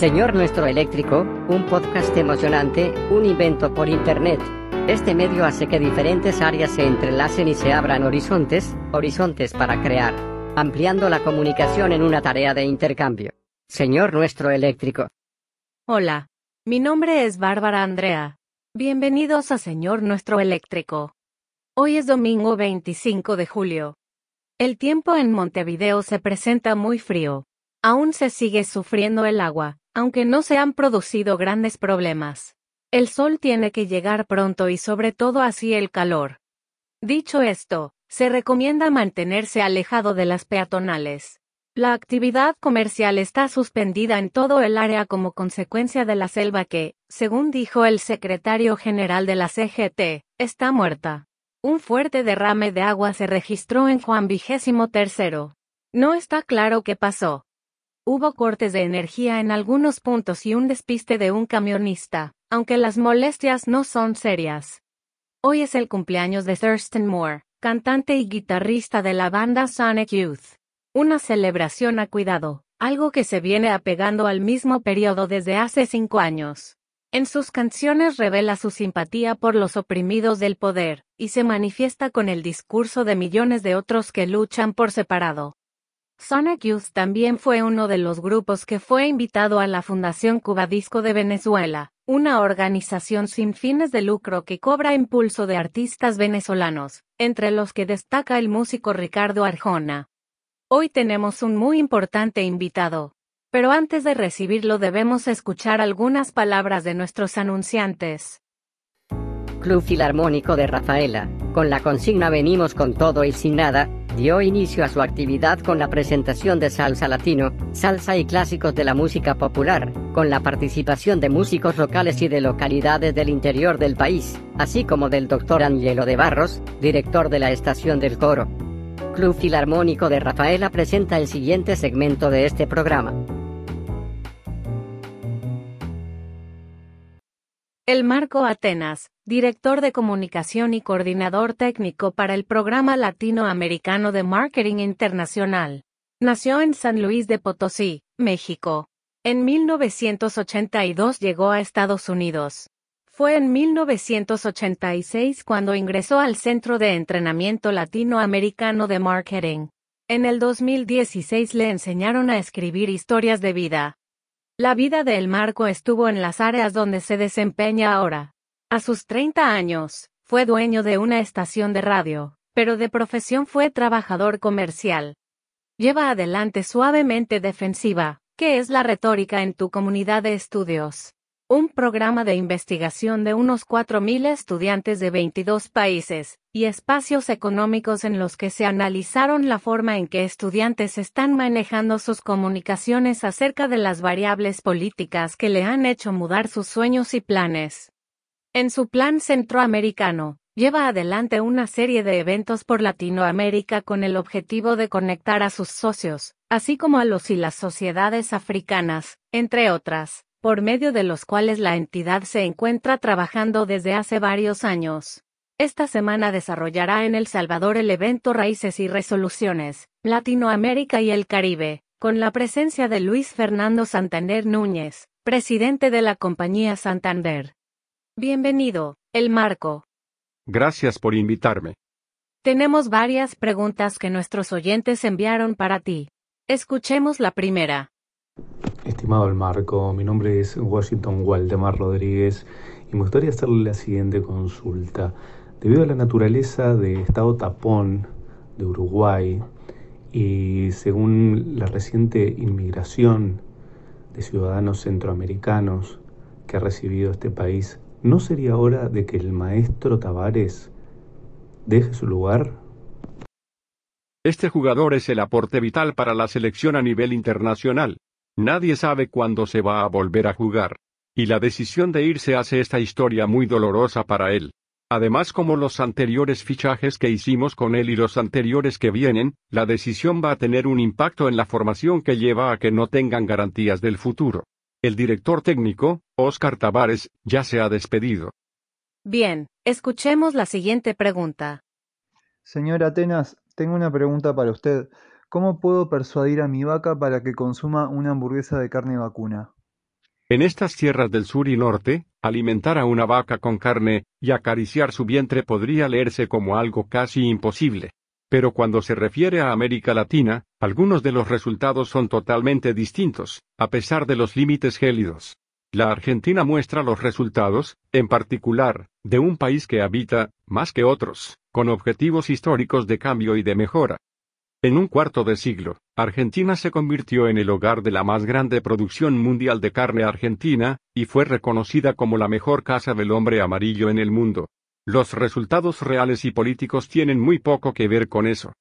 Señor Nuestro Eléctrico, un podcast emocionante, un invento por Internet. Este medio hace que diferentes áreas se entrelacen y se abran horizontes, horizontes para crear, ampliando la comunicación en una tarea de intercambio. Señor Nuestro Eléctrico. Hola, mi nombre es Bárbara Andrea. Bienvenidos a Señor Nuestro Eléctrico. Hoy es domingo 25 de julio. El tiempo en Montevideo se presenta muy frío. Aún se sigue sufriendo el agua, aunque no se han producido grandes problemas. El sol tiene que llegar pronto y sobre todo así el calor. Dicho esto, se recomienda mantenerse alejado de las peatonales. La actividad comercial está suspendida en todo el área como consecuencia de la selva que, según dijo el secretario general de la CGT, está muerta. Un fuerte derrame de agua se registró en Juan XXIII. No está claro qué pasó. Hubo cortes de energía en algunos puntos y un despiste de un camionista, aunque las molestias no son serias. Hoy es el cumpleaños de Thurston Moore, cantante y guitarrista de la banda Sonic Youth. Una celebración a cuidado, algo que se viene apegando al mismo periodo desde hace cinco años. En sus canciones revela su simpatía por los oprimidos del poder, y se manifiesta con el discurso de millones de otros que luchan por separado. Sonic Youth también fue uno de los grupos que fue invitado a la Fundación Cubadisco de Venezuela, una organización sin fines de lucro que cobra impulso de artistas venezolanos, entre los que destaca el músico Ricardo Arjona. Hoy tenemos un muy importante invitado. Pero antes de recibirlo debemos escuchar algunas palabras de nuestros anunciantes. Club Filarmónico de Rafaela, con la consigna Venimos con todo y sin nada, dio inicio a su actividad con la presentación de salsa latino, salsa y clásicos de la música popular, con la participación de músicos locales y de localidades del interior del país, así como del doctor Angelo de Barros, director de la estación del coro. Club Filarmónico de Rafaela presenta el siguiente segmento de este programa. El Marco Atenas, director de comunicación y coordinador técnico para el Programa Latinoamericano de Marketing Internacional. Nació en San Luis de Potosí, México. En 1982 llegó a Estados Unidos. Fue en 1986 cuando ingresó al Centro de Entrenamiento Latinoamericano de Marketing. En el 2016 le enseñaron a escribir historias de vida, la vida de El Marco estuvo en las áreas donde se desempeña ahora. A sus 30 años, fue dueño de una estación de radio, pero de profesión fue trabajador comercial. Lleva adelante suavemente defensiva, ¿qué es la retórica en tu comunidad de estudios? Un programa de investigación de unos 4.000 estudiantes de 22 países, y espacios económicos en los que se analizaron la forma en que estudiantes están manejando sus comunicaciones acerca de las variables políticas que le han hecho mudar sus sueños y planes. En su plan centroamericano, lleva adelante una serie de eventos por Latinoamérica con el objetivo de conectar a sus socios, así como a los y las sociedades africanas, entre otras por medio de los cuales la entidad se encuentra trabajando desde hace varios años. Esta semana desarrollará en El Salvador el evento Raíces y Resoluciones, Latinoamérica y el Caribe, con la presencia de Luis Fernando Santander Núñez, presidente de la compañía Santander. Bienvenido, El Marco. Gracias por invitarme. Tenemos varias preguntas que nuestros oyentes enviaron para ti. Escuchemos la primera. Estimado el Marco, mi nombre es Washington Waldemar Rodríguez y me gustaría hacerle la siguiente consulta. Debido a la naturaleza de estado tapón de Uruguay y según la reciente inmigración de ciudadanos centroamericanos que ha recibido este país, ¿no sería hora de que el maestro Tavares deje su lugar? Este jugador es el aporte vital para la selección a nivel internacional. Nadie sabe cuándo se va a volver a jugar. Y la decisión de irse hace esta historia muy dolorosa para él. Además, como los anteriores fichajes que hicimos con él y los anteriores que vienen, la decisión va a tener un impacto en la formación que lleva a que no tengan garantías del futuro. El director técnico, Oscar Tavares, ya se ha despedido. Bien, escuchemos la siguiente pregunta. Señor Atenas, tengo una pregunta para usted. ¿Cómo puedo persuadir a mi vaca para que consuma una hamburguesa de carne vacuna? En estas tierras del sur y norte, alimentar a una vaca con carne y acariciar su vientre podría leerse como algo casi imposible. Pero cuando se refiere a América Latina, algunos de los resultados son totalmente distintos, a pesar de los límites gélidos. La Argentina muestra los resultados, en particular, de un país que habita, más que otros, con objetivos históricos de cambio y de mejora. En un cuarto de siglo, Argentina se convirtió en el hogar de la más grande producción mundial de carne argentina, y fue reconocida como la mejor casa del hombre amarillo en el mundo. Los resultados reales y políticos tienen muy poco que ver con eso.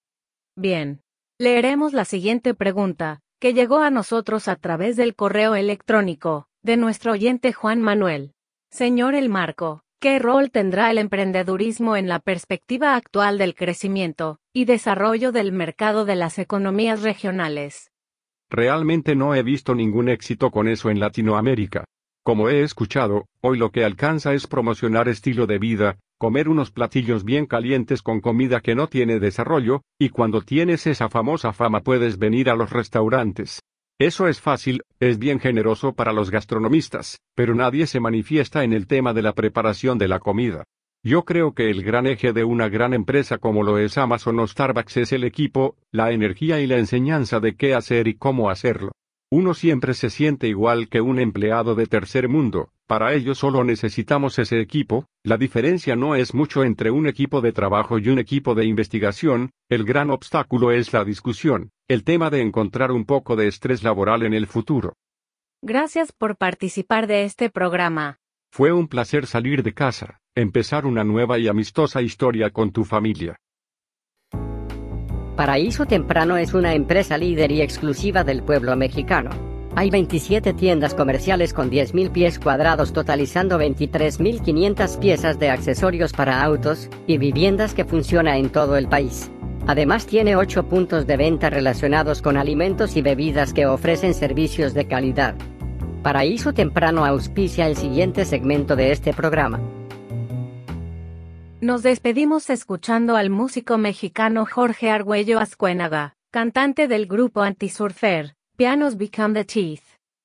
Bien. Leeremos la siguiente pregunta, que llegó a nosotros a través del correo electrónico, de nuestro oyente Juan Manuel. Señor El Marco, ¿qué rol tendrá el emprendedurismo en la perspectiva actual del crecimiento y desarrollo del mercado de las economías regionales? Realmente no he visto ningún éxito con eso en Latinoamérica. Como he escuchado, hoy lo que alcanza es promocionar estilo de vida, comer unos platillos bien calientes con comida que no tiene desarrollo, y cuando tienes esa famosa fama puedes venir a los restaurantes. Eso es fácil, es bien generoso para los gastronomistas, pero nadie se manifiesta en el tema de la preparación de la comida. Yo creo que el gran eje de una gran empresa como lo es Amazon o Starbucks es el equipo, la energía y la enseñanza de qué hacer y cómo hacerlo. Uno siempre se siente igual que un empleado de tercer mundo, para ello solo necesitamos ese equipo, la diferencia no es mucho entre un equipo de trabajo y un equipo de investigación, el gran obstáculo es la discusión, el tema de encontrar un poco de estrés laboral en el futuro. Gracias por participar de este programa. Fue un placer salir de casa, empezar una nueva y amistosa historia con tu familia. Paraíso Temprano es una empresa líder y exclusiva del pueblo mexicano. Hay 27 tiendas comerciales con 10.000 pies cuadrados totalizando 23.500 piezas de accesorios para autos y viviendas que funciona en todo el país. Además tiene 8 puntos de venta relacionados con alimentos y bebidas que ofrecen servicios de calidad. Paraíso Temprano auspicia el siguiente segmento de este programa. Nos despedimos escuchando al músico mexicano Jorge Argüello Azcuénaga, cantante del grupo Antisurfer, Pianos Become the Teeth.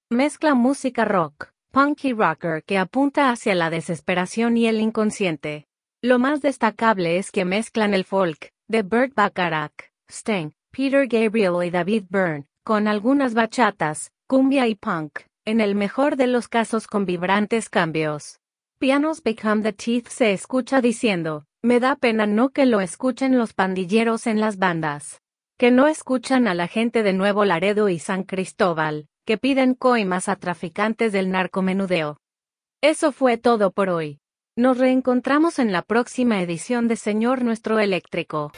Mezcla música rock, punky rocker que apunta hacia la desesperación y el inconsciente. Lo más destacable es que mezclan el folk, de Burt Bacharach, Sting, Peter Gabriel y David Byrne, con algunas bachatas, cumbia y punk, en el mejor de los casos con vibrantes cambios. Pianos Become the Teeth se escucha diciendo, me da pena no que lo escuchen los pandilleros en las bandas. Que no escuchan a la gente de Nuevo Laredo y San Cristóbal, que piden coimas a traficantes del narcomenudeo. Eso fue todo por hoy. Nos reencontramos en la próxima edición de Señor Nuestro Eléctrico.